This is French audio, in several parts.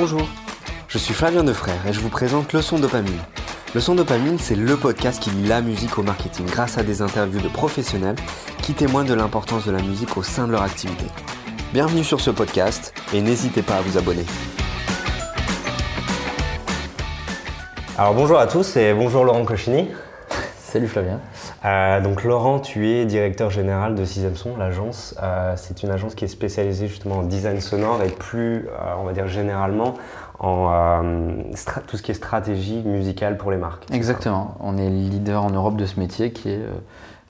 Bonjour, je suis Flavien Defrère et je vous présente Leçon Dopamine. Leçon Dopamine, c'est le podcast qui lie la musique au marketing grâce à des interviews de professionnels qui témoignent de l'importance de la musique au sein de leur activité. Bienvenue sur ce podcast et n'hésitez pas à vous abonner. Alors bonjour à tous et bonjour Laurent Cochini. Salut Flavien. Euh, donc Laurent, tu es directeur général de Sixième Son, l'agence. Euh, c'est une agence qui est spécialisée justement en design sonore et plus, euh, on va dire généralement, en tout ce qui est stratégie musicale pour les marques. Exactement. On est leader en Europe de ce métier qui est,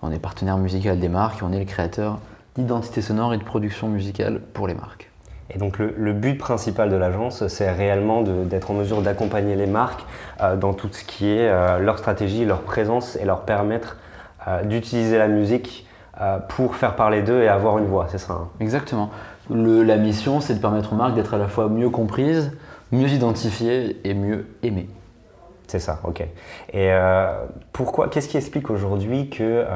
on est partenaire musical des marques et on est le créateur d'identité sonore et de production musicale pour les marques. Et donc le, but principal de l'agence, c'est réellement d'être en mesure d'accompagner les marques euh, dans tout ce qui est euh, leur stratégie, leur présence et leur permettre euh, d'utiliser la musique pour faire parler d'eux et avoir une voix, c'est ça Exactement. la mission, c'est de permettre aux marques d'être à la fois mieux comprises, mieux identifiées et mieux aimées. C'est ça, ok. Et euh, pourquoi, qu'est-ce qui explique aujourd'hui que euh,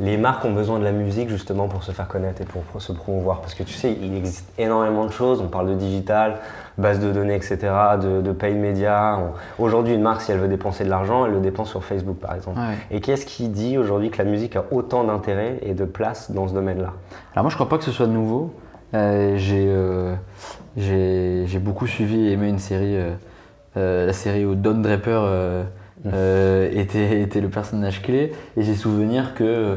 les marques ont besoin de la musique justement pour se faire connaître et pour, se promouvoir? Parce que tu sais, il existe énormément de choses. On parle de digital, base de données, etc., de, de paid média. Aujourd'hui, une marque, si elle veut dépenser de l'argent, elle le dépense sur Facebook, par exemple. Et qu'est-ce qui dit aujourd'hui que la musique a autant d'intérêt et de place dans ce domaine-là? Alors moi, je crois pas que ce soit nouveau. Euh, j'ai beaucoup suivi et aimé une série la série où Don Draper euh, mmh. euh, était, était, le personnage clé. Et j'ai souvenir que,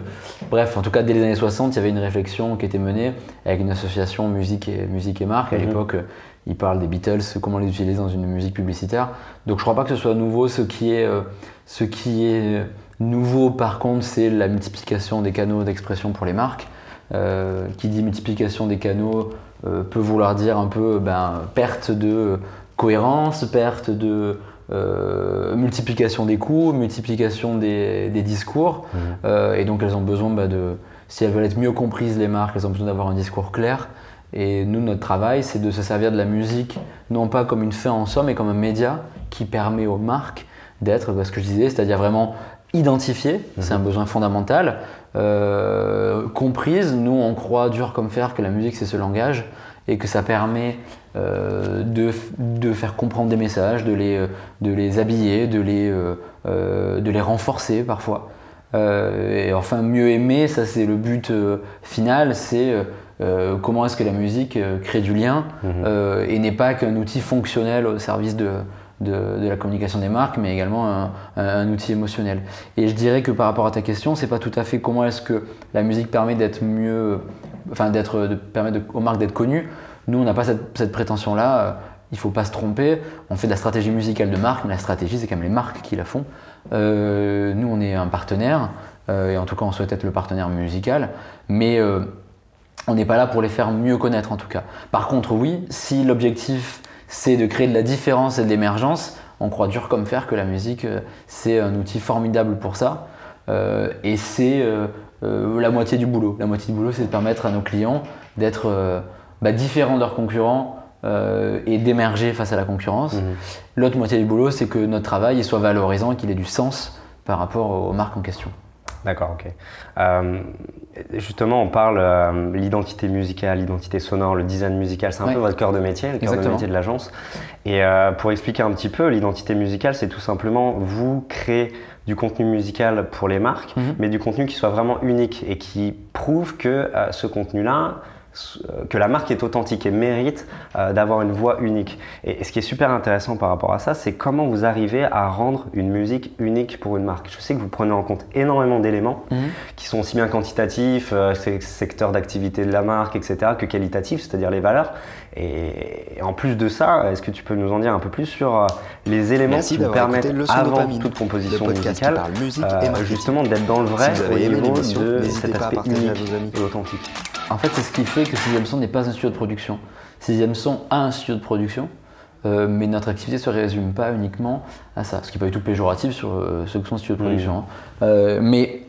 bref, en tout cas, dès les années 60, il y avait une réflexion qui était menée avec une association musique et, musique et marque. À mmh. l'époque, il parle des Beatles, comment les utiliser dans une musique publicitaire. Donc je crois pas que ce soit nouveau. Ce qui est, ce qui est nouveau, par contre, c'est la multiplication des canaux d'expression pour les marques. qui dit multiplication des canaux peut vouloir dire un peu ben, perte de cohérence, perte de euh, multiplication des coûts, multiplication des, discours. Mmh. Euh, et donc elles ont besoin bah, de, si elles veulent être mieux comprises, les marques, elles ont besoin d'avoir un discours clair. Et nous, notre travail, c'est de se servir de la musique, non pas comme une fin en somme, mais comme un média qui permet aux marques d'être, bah, ce que je disais, c'est-à-dire vraiment identifiées, mmh. c'est un besoin fondamental, euh, comprises. Nous, on croit dur comme fer que la musique, c'est ce langage et que ça permet euh, de, de, faire comprendre des messages, de les, de les habiller, de les, euh, euh, de les renforcer parfois. et enfin, mieux aimer, ça c'est le but final, c'est comment est-ce que la musique crée du lien mhm. et n'est pas qu'un outil fonctionnel au service de, de, de, la communication des marques, mais également un, un, outil émotionnel. Et je dirais que par rapport à ta question, c'est pas tout à fait comment est-ce que la musique permet d'être mieux, enfin d'être, de permettre aux marques d'être connues. Nous, on n'a pas cette, prétention-là. Euh, il ne faut pas se tromper. On fait de la stratégie musicale de marque, mais la stratégie, c'est quand même les marques qui la font. Euh, nous, on est un partenaire, euh, et en tout cas, on souhaite être le partenaire musical, mais on n'est pas là pour les faire mieux connaître, en tout cas. Par contre, oui, si l'objectif, c'est de créer de la différence et de l'émergence, on croit dur comme fer que la musique, c'est un outil formidable pour ça. et c'est la moitié du boulot. La moitié du boulot, c'est de permettre à nos clients d'être bah, différents de leurs concurrents euh, et d'émerger face à la concurrence. Mhm. L'autre moitié du boulot, c'est que notre travail soit valorisant et qu'il ait du sens par rapport aux marques en question. D'accord, ok. Euh, justement, on parle euh, l'identité musicale, l'identité sonore, le design musical, c'est un peu votre cœur de métier, le cœur de métier de l'agence. Et pour expliquer un petit peu, l'identité musicale, c'est tout simplement vous créer du contenu musical pour les marques, mhm. mais du contenu qui soit vraiment unique et qui prouve que ce contenu-là, que la marque est authentique et mérite euh, d'avoir une voix unique. Et, ce qui est super intéressant par rapport à ça, c'est comment vous arrivez à rendre une musique unique pour une marque. Je sais que vous prenez en compte énormément d'éléments mhm. qui sont aussi bien quantitatifs, euh, secteurs d'activité de la marque, etc., que qualitatifs, c'est-à-dire les valeurs. Et, en plus de ça, est-ce que tu peux nous en dire un peu plus sur euh, les éléments qui vous permettent, avant toute composition musicale, musique euh, justement d'être dans le vrai au niveau de cet aspect unique et authentique En fait, c'est ce qui fait que Sixième Son n'est pas un studio de production. Sixième Son a un studio de production, euh, mais notre activité ne se résume pas uniquement à ça, ce qui n'est pas du tout péjoratif sur ceux qui sont studio de production. Mmh. Hein. mais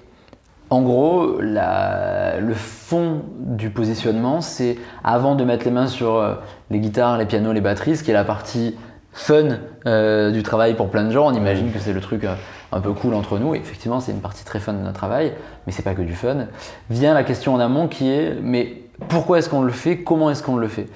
en gros, le fond du positionnement, c'est avant de mettre les mains sur euh, les guitares, les pianos, les batteries, ce qui est la partie fun euh, du travail pour plein de gens. On imagine que c'est le truc euh, un peu cool entre nous. effectivement, c'est une partie très fun de notre travail, mais c'est pas que du fun. Vient la question en amont qui est mais pourquoi est-ce qu'on le fait? Comment est-ce qu'on le fait?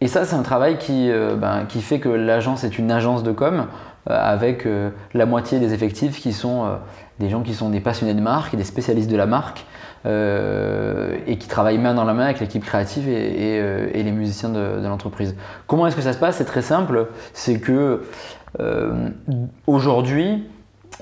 Et ça, c'est un travail qui, ben, qui fait que l'agence est une agence de com avec la moitié des effectifs qui sont des gens qui sont des passionnés de marque, des spécialistes de la marque, euh, et qui travaillent main dans la main avec l'équipe créative et, euh, les musiciens de, l'entreprise. Comment est-ce que ça se passe? C'est très simple. C'est que euh, aujourd'hui,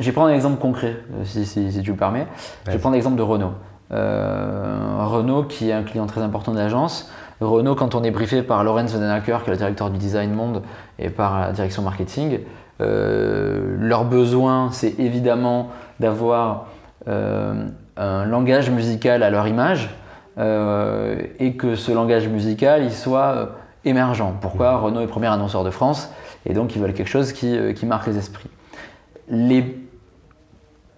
je vais prendre un exemple concret, si, tu le permets. Je vais prendre l'exemple de Renault. Renault, qui est un client très important de l'agence. Renault, quand on est briefé par Lorenz Wedenacker, qui est le directeur du design monde, et par la direction marketing, leur besoin, c'est évidemment d'avoir un langage musical à leur image euh, et que ce langage musical il soit euh, émergent. Pourquoi mmh. Renault est premier annonceur de France et donc ils veulent quelque chose qui, euh, qui marque les esprits. Les,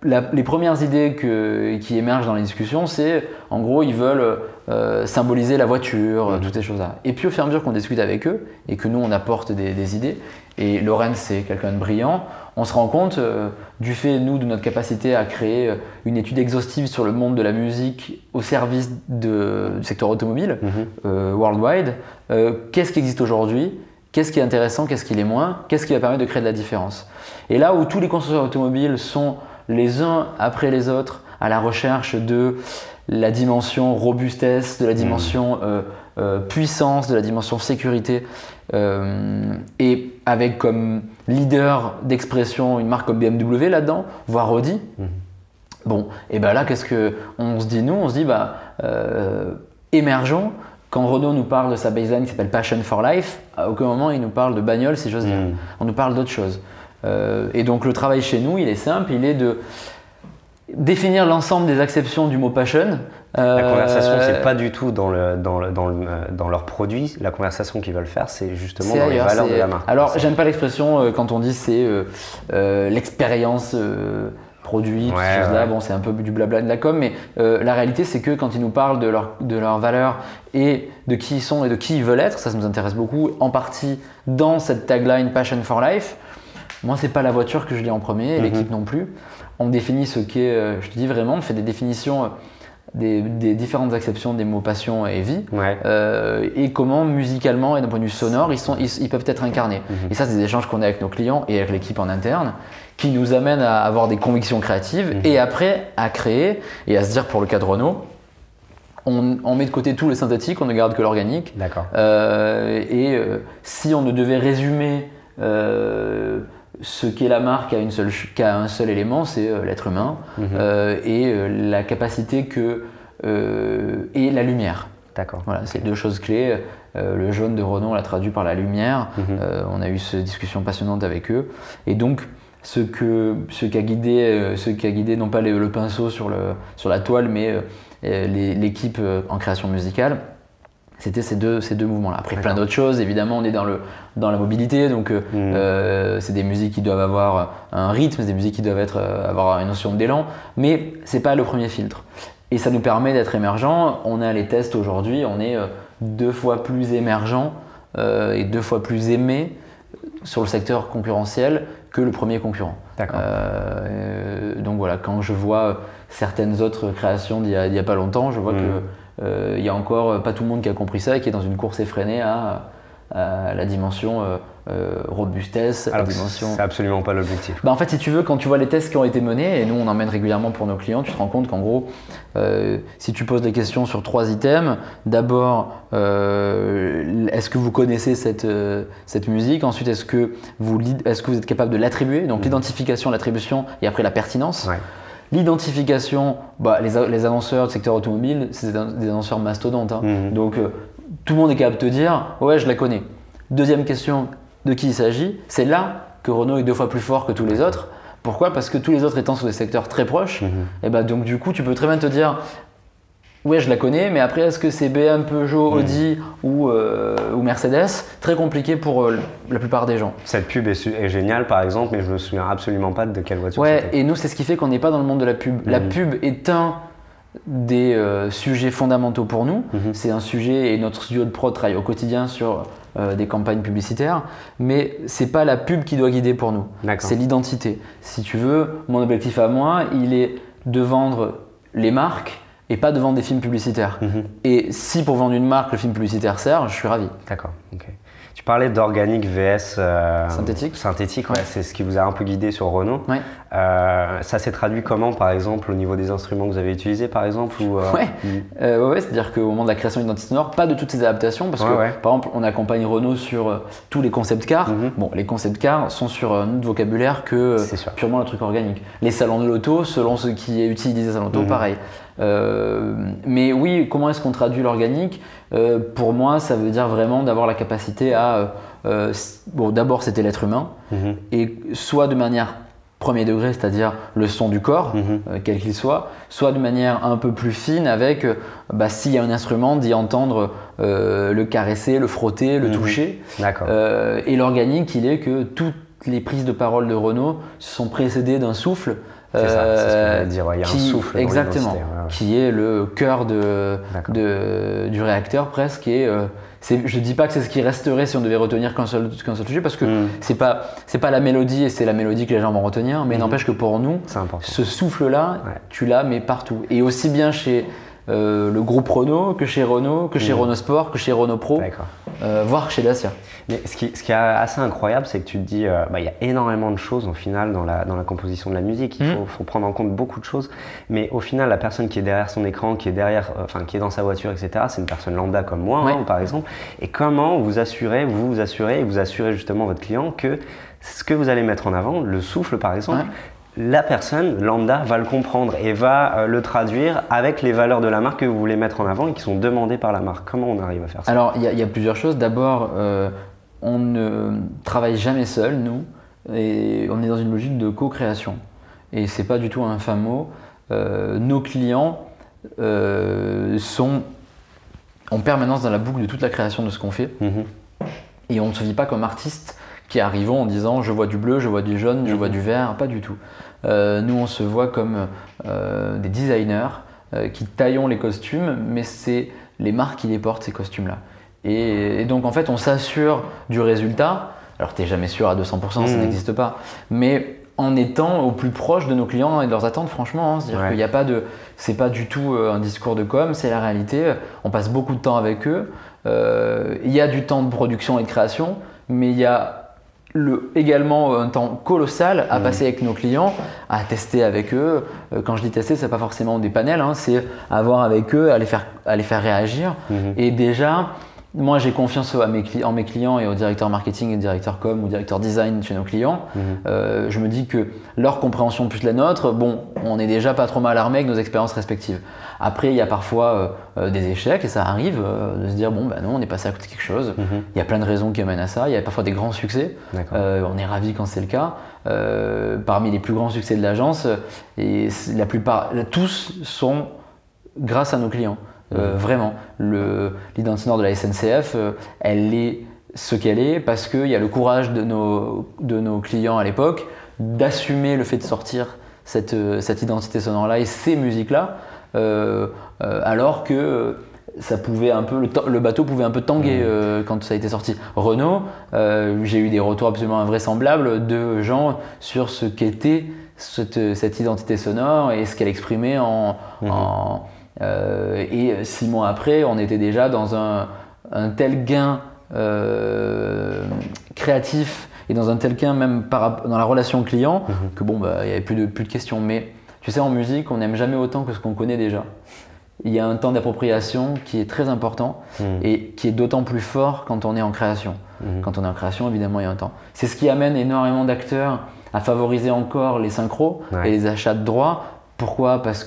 les premières idées que, qui émergent dans les discussions, c'est en gros ils veulent symboliser la voiture, mmh. toutes ces choses-là. Et puis au fur et à mesure qu'on discute avec eux et que nous on apporte des, des idées, et Lorenz c'est quelqu'un de brillant, on se rend compte euh, du fait, nous, de notre capacité à créer euh, une étude exhaustive sur le monde de la musique au service du secteur automobile, mhm. euh, worldwide, qu'est-ce qui existe aujourd'hui, qu'est-ce qui est intéressant, qu'est-ce qui l'est moins, qu'est-ce qui va permettre de créer de la différence? Et là où tous les constructeurs automobiles sont les uns après les autres à la recherche de la dimension robustesse, de la dimension mhm. Puissance, de la dimension sécurité, et avec comme leader d'expression une marque comme BMW là-dedans, voire Audi. Mhm. Bon, et ben là, qu'est-ce que on se dit nous? On se dit bah euh, émergeons. Quand Renault nous parle de sa baseline qui s'appelle Passion for Life, à aucun moment il nous parle de bagnole, si j'ose dire. On nous parle d'autre chose. Euh, et donc le travail chez nous, il est simple, il est de définir l'ensemble des acceptions du mot passion. La conversation, c'est euh, pas du tout dans, le, dans, le, dans, le, dans leur produit. La conversation qu'ils veulent faire, c'est justement dans les valeurs de la marque. Alors, j'aime pas l'expression euh, quand on dit c'est euh, l'expérience produit, tout là Bon, c'est un peu du blabla de la com, mais la réalité, c'est que quand ils nous parlent de leurs de leur valeurs et de qui ils sont et de qui ils veulent être, ça, ça nous intéresse beaucoup, en partie dans cette tagline Passion for Life. Moi, c'est pas la voiture que je dis en premier, et mhm. l'équipe non plus on définit ce qu'est, euh, je te dis vraiment, on fait des définitions euh, des, différentes acceptions des mots passion et vie, euh, et comment musicalement et d'un point de vue sonore, ils, sont, ils, peuvent être incarnés. Mhm. Et ça, c'est des échanges qu'on a avec nos clients et avec l'équipe en interne, qui nous amènent à avoir des convictions créatives mhm. et après à créer et à se dire pour le cas de Renault, on, met de côté tous les synthétiques, on ne garde que l'organique. D'accord. et si on ne devait résumer ce qu'est la marque à, une seule, un seul élément, c'est euh, l'être humain mhm. euh, et euh, la capacité que et la lumière. D'accord. Voilà, c'est deux choses clés. le jaune de Renault, on l'a traduit par la lumière. Mhm. on a eu cette discussion passionnante avec eux. Et donc, ce, que, ce qui a guidé, ce qui a guidé non pas le pinceau sur, le, sur la toile, mais l'équipe en création musicale, c'était ces deux, ces deux mouvements-là. Après, plein d'autres choses. Évidemment, on est dans, le, dans la mobilité, donc euh, mm. euh, c'est des musiques qui doivent avoir un rythme, c'est des musiques qui doivent être, euh, avoir une notion d'élan, mais c'est pas le premier filtre. Et ça nous permet d'être émergent. On a les tests aujourd'hui, on est deux fois plus émergent et deux fois plus aimé sur le secteur concurrentiel que le premier concurrent. D'accord. donc voilà, quand je vois certaines autres créations d'il n'y a, pas longtemps, je vois mm. que euh, il y a encore euh, pas tout le monde qui a compris ça et qui est dans une course effrénée à, la dimension euh, robustesse, la dimension. C'est absolument pas l'objectif. Bah en fait, si tu veux, quand tu vois les tests qui ont été menés, et nous on emmène régulièrement pour nos clients, tu te rends compte qu'en gros, si tu poses des questions sur trois items, d'abord, est-ce que vous connaissez cette, cette musique? Ensuite, est-ce que, vous, est-ce que vous êtes capable de l'attribuer? Donc mmh. l'identification, l'attribution et après la pertinence. L'identification, bah, les, les, annonceurs du secteur automobile, c'est des annonceurs mastodontes. Hein. Mhm. Donc euh, tout le monde est capable de te dire Ouais, je la connais. Deuxième question de qui il s'agit C'est là que Renault est deux fois plus fort que tous les autres. Pourquoi? Parce que tous les autres étant sur des secteurs très proches, mhm. et bah, donc du coup, tu peux très bien te dire Ouais, je la connais, mais après, est-ce que c'est BM, Peugeot, hmm. Audi ou, euh, ou, Mercedes? Très compliqué pour euh, la plupart des gens. Cette pub est, géniale, par exemple, mais je me souviens absolument pas de quelle voiture Ouais, et nous, c'est ce qui fait qu'on n'est pas dans le monde de la pub. La hmm. pub est un des euh, sujets fondamentaux pour nous. Hmm. C'est un sujet, et notre studio de pro travaille au quotidien sur des campagnes publicitaires, mais c'est pas la pub qui doit guider pour nous. C'est l'identité. Si tu veux, mon objectif à moi, il est de vendre les marques et pas de vendre des films publicitaires. Mhm. Et si pour vendre une marque, le film publicitaire sert, je suis ravi. D'accord, ok. Tu parlais d'organique VS euh, synthétique. Synthétique, ouais. c'est ce qui vous a un peu guidé sur Renault. Euh, ça s'est traduit comment, par exemple, au niveau des instruments que vous avez utilisés, par exemple ou, euh, Ouais, ouais c'est-à-dire qu'au moment de la création d'identité sonore, pas de toutes ces adaptations, parce que par exemple, on accompagne Renault sur tous les concepts cars. Mhm. Bon, les concepts cars sont sur un autre vocabulaire que purement le truc organique. Les salons de l'auto, selon ce qui est utilisé salon de l'auto, mhm. pareil. Mais oui, comment est-ce qu'on traduit l'organique euh, pour moi, ça veut dire vraiment d'avoir la capacité à. Euh, euh, bon, d'abord, c'était l'être humain, mhm. et soit de manière premier degré, c'est-à-dire le son du corps, mhm. quel qu'il soit, soit de manière un peu plus fine avec, bah, s'il y a un instrument, d'y entendre le caresser, le frotter, le mhm. toucher. et l'organique, il est que toutes les prises de parole de Renault sont précédées d'un souffle c'est ça, c'est ce qu'on dire. il y a un souffle. Exactement. Qui est le cœur de, du réacteur presque. Et, euh, je ne dis pas que c'est ce qui resterait si on devait retenir qu'un seul, qu'un seul sujet, parce que hmm. c'est pas c'est pas la mélodie et c'est la mélodie que les gens vont retenir, mais hmm. n'empêche que pour nous, ce souffle-là, tu l'as mais partout. Et aussi bien chez euh, le groupe Renault, que chez Renault, que chez mmh. Renault Sport, que chez Renault Pro, euh, voire chez Dacia. Mais ce qui, ce qui est assez incroyable, c'est que tu te dis, euh, bah, il y a énormément de choses au final dans la, dans la composition de la musique. Il mmh. faut, prendre en compte beaucoup de choses. Mais au final, la personne qui est derrière son écran, qui est derrière, enfin, qui est dans sa voiture, etc., c'est une personne lambda comme moi, hein, par exemple. Et comment vous assurez, vous vous assurez, et vous assurez justement votre client que ce que vous allez mettre en avant, le souffle par exemple, la personne lambda va le comprendre et va euh, le traduire avec les valeurs de la marque que vous voulez mettre en avant et qui sont demandées par la marque. Comment on arrive à faire ça? Alors, il y, a plusieurs choses. D'abord, euh, on ne travaille jamais seul, nous, et on est dans une logique de co-création. Et c'est pas du tout un fin mot. Euh, nos clients sont en permanence dans la boucle de toute la création de ce qu'on fait. Mhm. Et on ne se vit pas comme artiste qui arrivons en disant je vois du bleu, je vois du jaune, je vois mhm. du vert, pas du tout. Euh, nous, on se voit comme euh, des designers euh, qui taillons les costumes, mais c'est les marques qui les portent, ces costumes-là. Et, donc, en fait, on s'assure du résultat. Alors, tu n'es jamais sûr à 200%, ça mhm. n'existe pas. Mais en étant au plus proche de nos clients et de leurs attentes, franchement. Hein. C'est-à-dire qu'il n'y a pas de. C'est pas du tout un discours de com, c'est la réalité. On passe beaucoup de temps avec eux. Il y a du temps de production et de création, mais il y a le, également un temps colossal à mmh. passer avec nos clients, à tester avec eux. Euh, quand je dis tester, c'est pas forcément des panels, hein, c'est avoir avec eux, à les faire, à les faire réagir. Mmh. Et déjà, moi j'ai confiance en mes clients et aux directeurs marketing et directeurs com ou directeurs design chez nos clients. Mmh. Euh, je me dis que leur compréhension plus la nôtre, bon, on est déjà pas trop mal armé avec nos expériences respectives. Après, il y a parfois euh, euh, des échecs et ça arrive euh, de se dire bon, ben non, on est passé à côté de quelque chose. Mhm. Il y a plein de raisons qui amènent à ça. Il y a parfois des grands succès. on est ravi quand c'est le cas. parmi les plus grands succès de l'agence, et la plupart, tous sont grâce à nos clients. Mhm. vraiment, l'identité nord de la SNCF, elle est ce qu'elle est parce qu'il y a le courage de nos, de nos clients à l'époque d'assumer le fait de sortir cette, cette identité sonore-là et ces musiques-là. Euh, euh, alors que euh, ça pouvait un peu le, bateau pouvait un peu tanguer quand ça a été sorti. Renault, j'ai eu des retours absolument invraisemblables de gens sur ce qu'était cette, identité sonore et ce qu'elle exprimait en, mmh. Et six mois après, on était déjà dans un, tel gain créatif et dans un tel gain même dans la relation client mmh. que bon, bah, il n'y avait plus de, plus de questions. Mais tu sais, en musique, on n'aime jamais autant que ce qu'on connaît déjà. Il y a un temps d'appropriation qui est très important hmm. et qui est d'autant plus fort quand on est en création. Hmm. Quand on est en création, évidemment, il y a un temps. C'est ce qui amène énormément d'acteurs à favoriser encore les synchros et les achats de droits. Pourquoi? Parce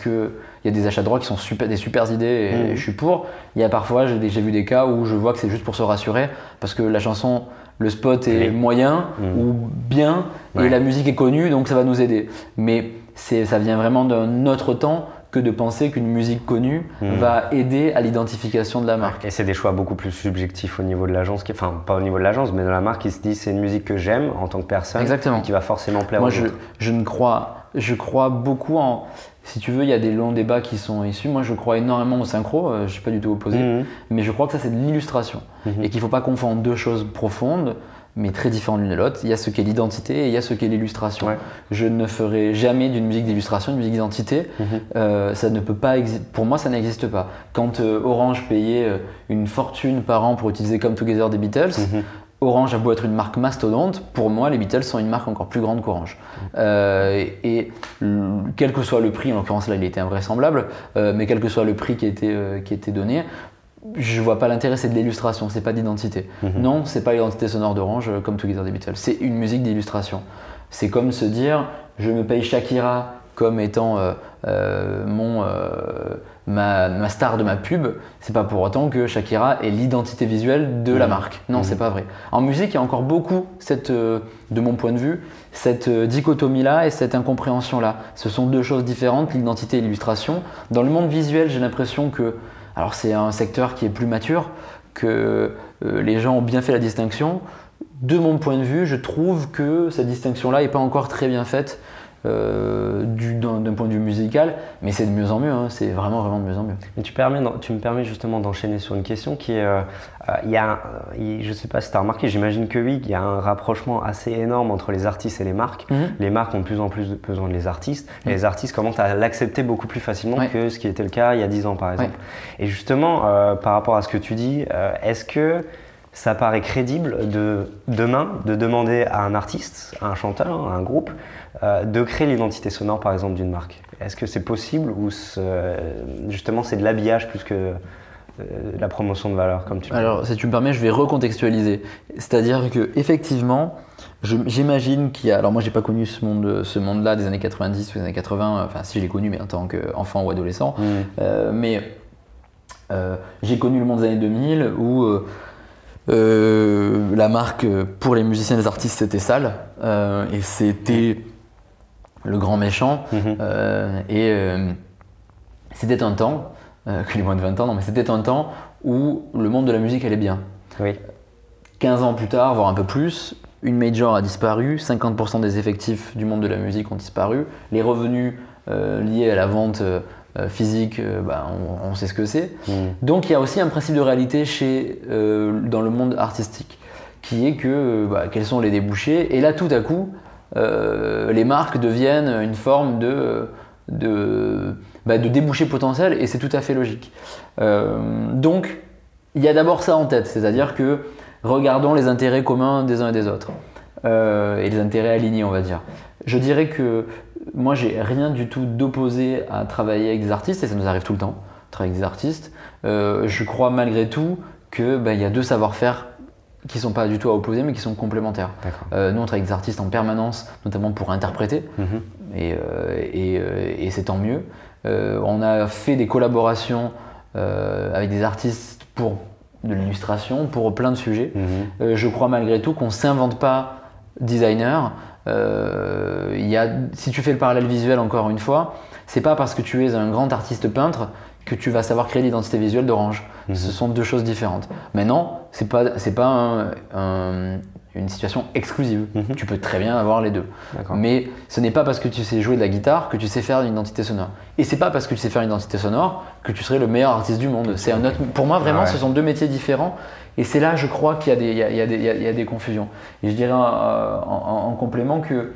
qu'il y a des achats de droits qui sont super, des super idées et, hmm. je suis pour. Il y a parfois, j'ai vu des cas où je vois que c'est juste pour se rassurer parce que la chanson, le spot est moyen ou bien et la musique est connue donc ça va nous aider. Mais ça vient vraiment d'un autre temps que de penser qu'une musique connue hmm. va aider à l'identification de la marque. Et c'est des choix beaucoup plus subjectifs au niveau de l'agence, enfin pas au niveau de l'agence, mais de la marque qui se dit c'est une musique que j'aime en tant que personne, Exactement. qui va forcément plaire Moi, aux je, je ne crois, je crois beaucoup en, si tu veux, il y a des longs débats qui sont issus. Moi, je crois énormément au synchro, euh, je ne suis pas du tout opposé, hmm. mais je crois que ça, c'est de l'illustration. Hmm. Et qu'il ne faut pas confondre deux choses profondes, mais très différents l'une de l'autre. Il y a ce qu'est l'identité et il y a ce qu'est l'illustration. Je ne ferai jamais d'une musique d'illustration une musique d'identité. Mhm. Euh, ça ne peut pas Pour moi, ça n'existe pas. Quand euh, Orange payait une fortune par an pour utiliser Come Together des Beatles, mhm. Orange a beau être une marque mastodonte, pour moi, les Beatles sont une marque encore plus grande qu'Orange. Mhm. et, quel que soit le prix, en l'occurrence là, il était invraisemblable, mais quel que soit le prix qui était, qui était donné, je vois pas l'intérêt, c'est de l'illustration, c'est pas d'identité. Mhm. Non, c'est pas l'identité sonore d'Orange euh, comme Together des Beatles, c'est une musique d'illustration. C'est comme se dire, je me paye Shakira comme étant euh, euh, mon, ma, star de ma pub, c'est pas pour autant que Shakira est l'identité visuelle de la mhm. marque. Non, mhm. c'est pas vrai. En musique, il y a encore beaucoup, cette, de mon point de vue, cette dichotomie-là et cette incompréhension-là. Ce sont deux choses différentes, l'identité et l'illustration. Dans le monde visuel, j'ai l'impression que alors c'est un secteur qui est plus mature, que euh, les gens ont bien fait la distinction. De mon point de vue, je trouve que cette distinction-là n'est pas encore très bien faite euh, d'un point de vue musical, mais c'est de mieux en mieux, hein. c'est vraiment vraiment de mieux en mieux. Mais tu, permets, tu me permets justement d'enchaîner sur une question qui est, euh, euh, il y a, je ne sais pas si tu as remarqué, j'imagine que oui, il y a un rapprochement assez énorme entre les artistes et les marques. Mhm. Les marques ont de plus en plus besoin de les artistes, et mhm. les artistes commencent à l'accepter beaucoup plus facilement que ce qui était le cas il y a 10 ans par exemple. Et justement, par rapport à ce que tu dis, est-ce que ça paraît crédible de demain de demander à un artiste, à un chanteur, à un groupe, euh, de créer l'identité sonore par exemple d'une marque Est-ce que c'est possible ou justement c'est de l'habillage plus que euh, la promotion de valeur comme tu Alors si tu me permets, je vais recontextualiser. C'est-à-dire que effectivement, j'imagine qu'il y a. Alors moi j'ai pas connu ce monde, ce monde-là des années 90 ou des années 80. Enfin si je l'ai connu, mais en tant qu'enfant ou adolescent. Mmh. Euh, mais j'ai connu le monde des années 2000 où la marque pour les musiciens et les artistes c'était sale et c'était le grand méchant. Mhm. Euh, et euh, c'était un temps, euh, que les moins de 20 ans, non, mais c'était un temps où le monde de la musique allait bien. Oui. 15 ans plus tard, voire un peu plus, une major a disparu, 50% des effectifs du monde de la musique ont disparu, les revenus liés à la vente physique, bah, on, sait ce que c'est. Mhm. Donc il y a aussi un principe de réalité chez, dans le monde artistique, qui est que bah, quels sont les débouchés, et là tout à coup, les marques deviennent une forme de, de, bah, débouché potentiel et c'est tout à fait logique. Euh, donc, il y a d'abord ça en tête, c'est-à-dire que regardons les intérêts communs des uns et des autres euh, et les intérêts alignés, on va dire. Je dirais que moi, j'ai rien du tout d'opposé à travailler avec des artistes et ça nous arrive tout le temps, travailler avec des artistes. je crois malgré tout qu'il bah, y a deux savoir-faire qui sont pas du tout à opposer, mais qui sont complémentaires. Euh, nous, on travaille avec des artistes en permanence, notamment pour interpréter, mhm. et, euh, euh, et, c'est tant mieux. on a fait des collaborations avec des artistes pour de l'illustration, pour plein de sujets. Mhm. je crois malgré tout qu'on ne s'invente pas designer. y a, si tu fais le parallèle visuel encore une fois, c'est pas parce que tu es un grand artiste peintre que tu vas savoir créer l'identité visuelle d'Orange. Mhm. Ce sont deux choses différentes. Maintenant, c'est pas c'est pas une situation exclusive. Mhm. Tu peux très bien avoir les deux. Mais ce n'est pas parce que tu sais jouer de la guitare que tu sais faire une identité sonore. Et c'est pas parce que tu sais faire une identité sonore que tu serais le meilleur artiste du monde. C'est un autre. Pour moi, vraiment, ce sont deux métiers différents. Et c'est là, je crois, qu'il y, y, a des confusions. Et je dirais euh, en, complément que,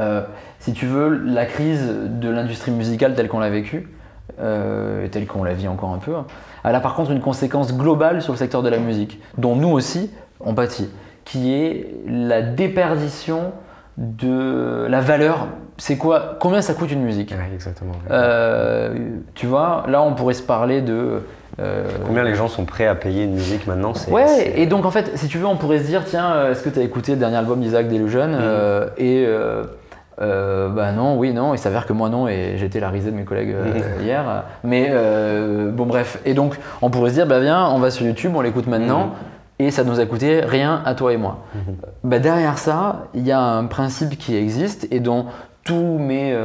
euh, si tu veux, la crise de l'industrie musicale telle qu'on l'a vécue, euh, telle qu'on la vit encore un peu, hein, elle a par contre une conséquence globale sur le secteur de la musique, dont nous aussi on pâtit, qui est la déperdition de la valeur. C'est quoi Combien ça coûte une musique? Exactement. Euh, tu vois, là on pourrait se parler de. Euh, combien les gens sont prêts à payer une musique maintenant Ouais, et donc en fait, si tu veux, on pourrait se dire tiens, est-ce que tu as écouté le dernier album d'Isaac Delusion mm Et euh, bah non, oui, non, il s'avère que moi non, et j'étais la risée de mes collègues euh, hier. Mais euh, bon, bref. Et donc, on pourrait se dire, bah viens, on va sur YouTube, on l'écoute maintenant, mhm. et ça nous a coûté rien à toi et moi. Mhm. Bah, derrière ça, il y a un principe qui existe et dont tous mes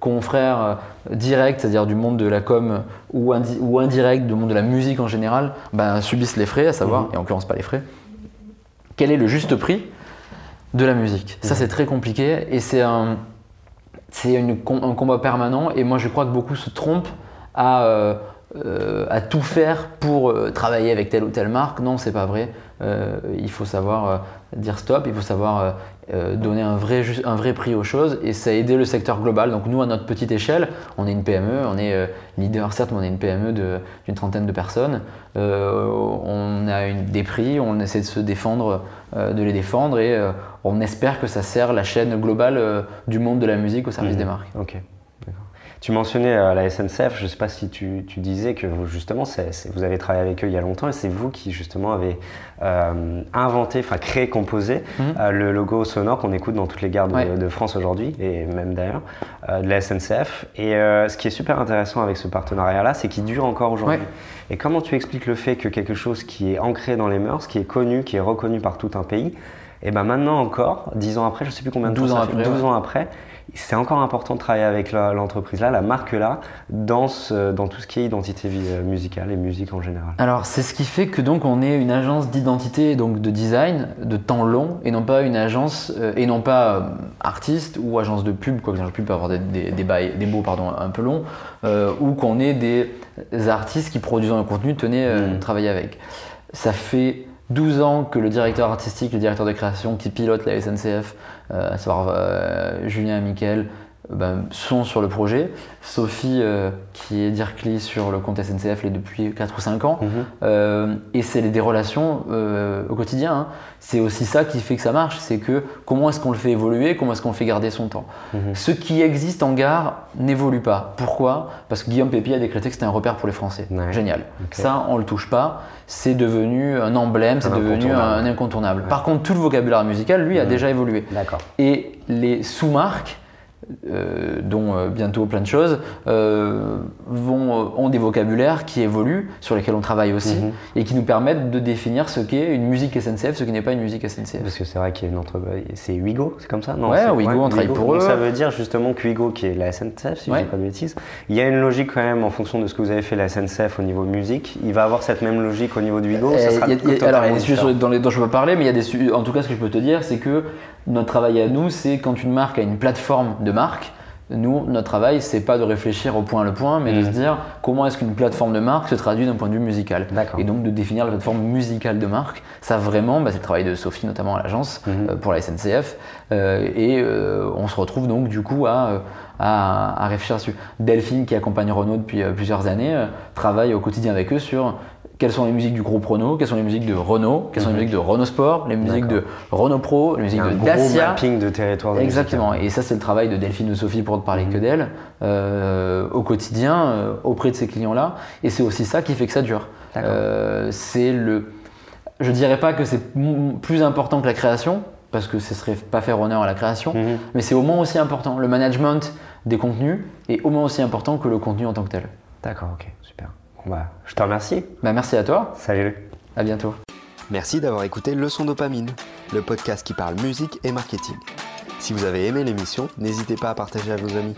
confrères directs, c'est-à-dire du monde de la com ou, ou indirect, du monde de la musique en général, bah, subissent les frais, à savoir, mhm. et en l'occurrence pas les frais, quel est le juste prix de la musique. Ça, c'est très compliqué et c'est un, c'est un combat permanent. Et moi, je crois que beaucoup se trompent à, euh, à tout faire pour travailler avec telle ou telle marque. Non, c'est pas vrai. il faut savoir dire stop, il faut savoir donner un vrai, un vrai prix aux choses et ça a aidé le secteur global. Donc nous, à notre petite échelle, on est une PME, on est leader certes, mais on est une PME d'une trentaine de personnes. on a une, des prix, on essaie de se défendre, de les défendre et on espère que ça sert la chaîne globale du monde de la musique au service mmh. des marques. Ok. Tu mentionnais euh, la SNCF, je ne sais pas si tu, disais que justement vous avez travaillé avec eux il y a longtemps et c'est vous qui justement avez euh, inventé, enfin créé, composé mhm. euh, le logo sonore qu'on écoute dans toutes les gares de, France aujourd'hui et même d'ailleurs de la SNCF. Et ce qui est super intéressant avec ce partenariat-là, c'est qu'il dure encore aujourd'hui. Et comment tu expliques le fait que quelque chose qui est ancré dans les mœurs, qui est connu, qui est reconnu par tout un pays, et ben maintenant encore, dix ans après, je ne sais plus combien de temps, ça fait, 12 ans après, c'est encore important de travailler avec l'entreprise-là, la marque-là, dans, dans tout ce qui est identité euh, musicale et musique en général. Alors, c'est ce qui fait que donc on est une agence d'identité, donc de design, de temps long, et non pas une agence, euh, et non pas euh, artiste ou agence de pub, quoi que l'agence de pub peut avoir des, des, des, mots pardon, un peu longs, ou qu'on est des artistes qui produisent un contenu, tenez, mmh. travailler avec. Ça fait 12 ans que le directeur artistique, le directeur de création qui pilote la SNCF, euh, à savoir euh, Julien et ben, sont sur le projet. Sophie, qui est Dirkly sur le compte SNCF, est depuis 4 ou 5 ans. Mhm. et c'est des relations au quotidien. Hein. C'est aussi ça qui fait que ça marche. C'est que comment est-ce qu'on le fait évoluer, comment est-ce qu'on le fait garder son temps. Mhm. Ce qui existe en gare n'évolue pas. Pourquoi? Parce que Guillaume Pépi a décrété que c'était un repère pour les Français. Génial. Ça, on le touche pas. C'est devenu un emblème, c'est devenu un incontournable. Par contre, tout le vocabulaire musical, lui, a mhm. déjà évolué. Et les sous-marques, euh, dont euh, bientôt plein de choses, euh, vont, ont des vocabulaires qui évoluent, sur lesquels on travaille aussi, mhm. et qui nous permettent de définir ce qu'est une musique SNCF, ce qui n'est pas une musique SNCF. Parce que c'est vrai qu'il y a une entreprise. C'est Wigo, c'est comme ça? Non, Ouais, Wigo, on travaille pour eux. ça veut dire justement que Wigo, qui est la SNCF, si je ne dis pas de bêtises, il y a une logique quand même en fonction de ce que vous avez fait la SNCF au niveau musique. Il va avoir cette même logique au niveau de Wigo. ça sera alors, il y a des sujets dans dont je peux parler, mais il y a des en tout cas, ce que je peux te dire, c'est que notre travail à nous, c'est quand une marque a une plateforme de marque, nous, notre travail, c'est pas de réfléchir au point le point, mais de mm. se dire comment est-ce qu'une plateforme de marque se traduit d'un point de vue musical. Et donc de définir la plateforme musicale de marque. Ça vraiment, bah, c'est le travail de Sophie notamment à l'agence mm-hmm. euh, pour la SNCF. Euh, et euh, on se retrouve donc du coup à, à, à réfléchir dessus. Delphine, qui accompagne Renault depuis plusieurs années, travaille au quotidien avec eux sur quelles sont les musiques du groupe Renault, quelles sont les musiques de Renault, quelles sont les mhm. musiques de Renault Sport, les musiques de Renault Pro, les musiques de Dacia. mapping de territoire. Exactement. Et ça, c'est le travail de Delphine ou Sophie pour ne parler que mhm. d'elle euh, au quotidien euh, auprès de ces clients-là. Et c'est aussi ça qui fait que ça dure. Euh, c'est le. Je dirais pas que c'est plus important que la création parce que ce serait pas faire honneur à la création, mhm. mais c'est au moins aussi important. Le management des contenus est au moins aussi important que le contenu en tant que tel. D'accord, ok. Bah, je te remercie. Bah, merci à toi. Salut. À bientôt. Merci d'avoir écouté Leçon Dopamine, le podcast qui parle musique et marketing. Si vous avez aimé l'émission, n'hésitez pas à partager à vos amis.